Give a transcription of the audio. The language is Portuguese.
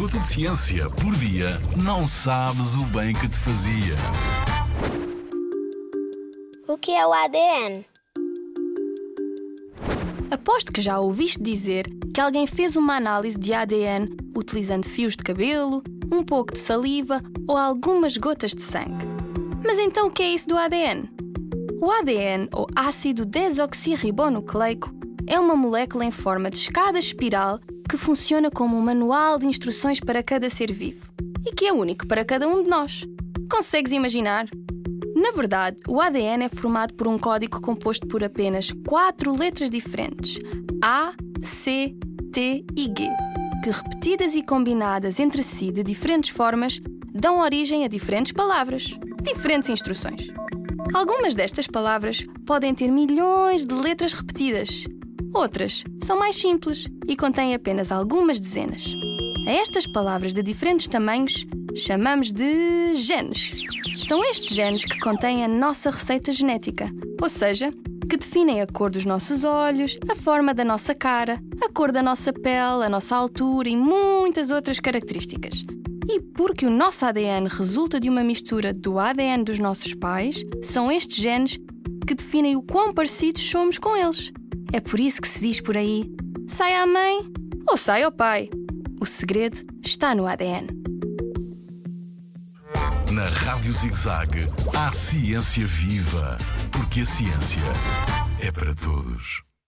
minuto de ciência por dia, não sabes o bem que te fazia. O que é o ADN? Aposto que já ouviste dizer que alguém fez uma análise de ADN utilizando fios de cabelo, um pouco de saliva ou algumas gotas de sangue. Mas então o que é isso do ADN? O ADN, ou ácido desoxirribonucleico, é uma molécula em forma de escada espiral que funciona como um manual de instruções para cada ser vivo e que é único para cada um de nós. Consegues imaginar? Na verdade, o ADN é formado por um código composto por apenas quatro letras diferentes: A, C, T e G, que repetidas e combinadas entre si de diferentes formas dão origem a diferentes palavras, diferentes instruções. Algumas destas palavras podem ter milhões de letras repetidas, Outras são mais simples e contêm apenas algumas dezenas. A estas palavras de diferentes tamanhos chamamos de genes. São estes genes que contêm a nossa receita genética, ou seja, que definem a cor dos nossos olhos, a forma da nossa cara, a cor da nossa pele, a nossa altura e muitas outras características. E porque o nosso ADN resulta de uma mistura do ADN dos nossos pais, são estes genes que definem o quão parecidos somos com eles. É por isso que se diz por aí: sai à mãe ou sai ao pai. O segredo está no ADN. Na Rádio ZigZag, há ciência viva, porque a ciência é para todos.